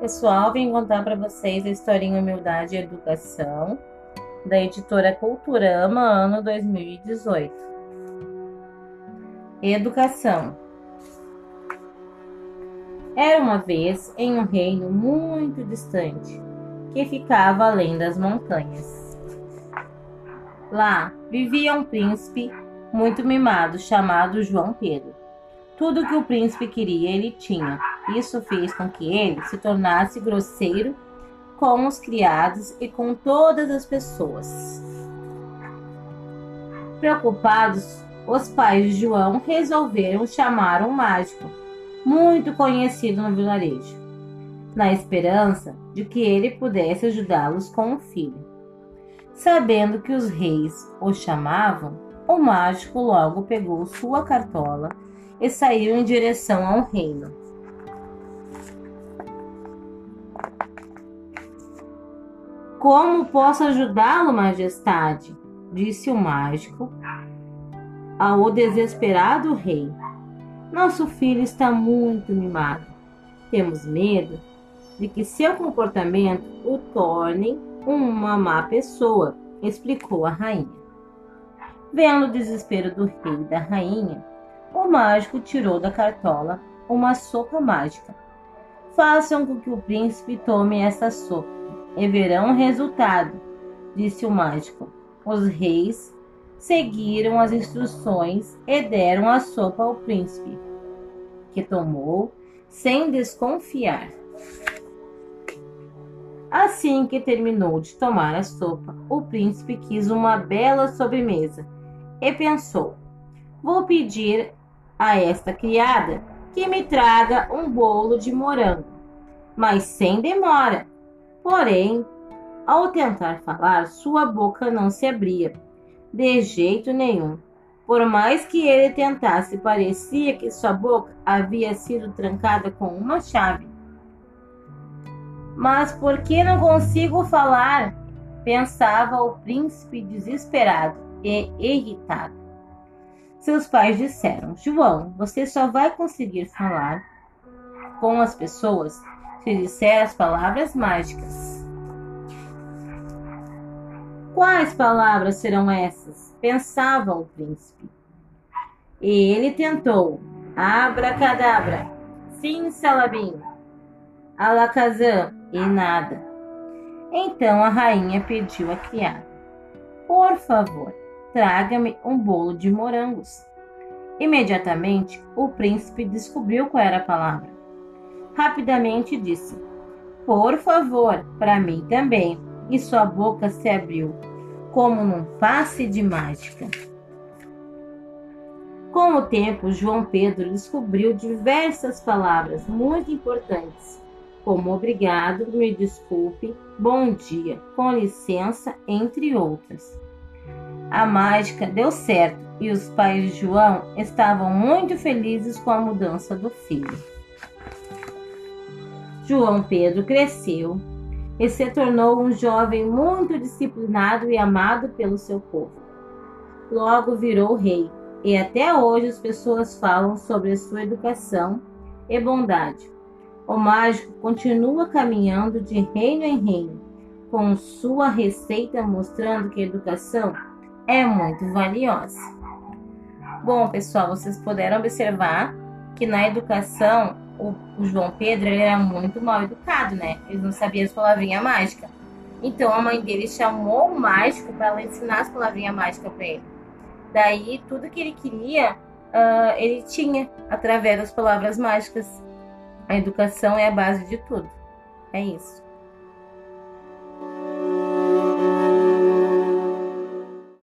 Pessoal, vim contar para vocês a historinha Humildade e Educação da editora Culturama, ano 2018. Educação. Era uma vez em um reino muito distante, que ficava além das montanhas. Lá vivia um príncipe muito mimado chamado João Pedro. Tudo que o príncipe queria ele tinha. Isso fez com que ele se tornasse grosseiro com os criados e com todas as pessoas. Preocupados, os pais de João resolveram chamar um mágico, muito conhecido no vilarejo, na esperança de que ele pudesse ajudá-los com o filho. Sabendo que os reis o chamavam, o mágico logo pegou sua cartola e saiu em direção ao reino. Como posso ajudá-lo, majestade? disse o mágico ao desesperado rei. Nosso filho está muito mimado. Temos medo de que seu comportamento o torne uma má pessoa, explicou a rainha. Vendo o desespero do rei e da rainha, o mágico tirou da cartola uma sopa mágica. Façam com que o príncipe tome essa sopa e verão resultado, disse o mágico. Os reis seguiram as instruções e deram a sopa ao príncipe, que tomou sem desconfiar. Assim que terminou de tomar a sopa, o príncipe quis uma bela sobremesa e pensou: Vou pedir a esta criada que me traga um bolo de morango, mas sem demora Porém, ao tentar falar, sua boca não se abria, de jeito nenhum. Por mais que ele tentasse, parecia que sua boca havia sido trancada com uma chave. Mas por que não consigo falar? pensava o príncipe desesperado e irritado. Seus pais disseram: João, você só vai conseguir falar com as pessoas se disser as palavras mágicas. Quais palavras serão essas? pensava o príncipe. E ele tentou. Abracadabra, sim, salabim, alakazam e nada. Então a rainha pediu a criada: Por favor, traga-me um bolo de morangos. Imediatamente o príncipe descobriu qual era a palavra rapidamente disse: Por favor, para mim também. E sua boca se abriu, como num passe de mágica. Com o tempo, João Pedro descobriu diversas palavras muito importantes, como obrigado, me desculpe, bom dia, com licença, entre outras. A mágica deu certo e os pais de João estavam muito felizes com a mudança do filho. João Pedro cresceu e se tornou um jovem muito disciplinado e amado pelo seu povo. Logo virou rei, e até hoje as pessoas falam sobre sua educação e bondade. O mágico continua caminhando de reino em reino, com sua receita mostrando que a educação é muito valiosa. Bom, pessoal, vocês puderam observar que na educação o, o João Pedro ele era muito mal educado, né? Ele não sabia as palavrinhas mágicas. Então a mãe dele chamou o mágico para ela ensinar as palavrinhas mágicas para ele. Daí tudo que ele queria, uh, ele tinha através das palavras mágicas. A educação é a base de tudo. É isso.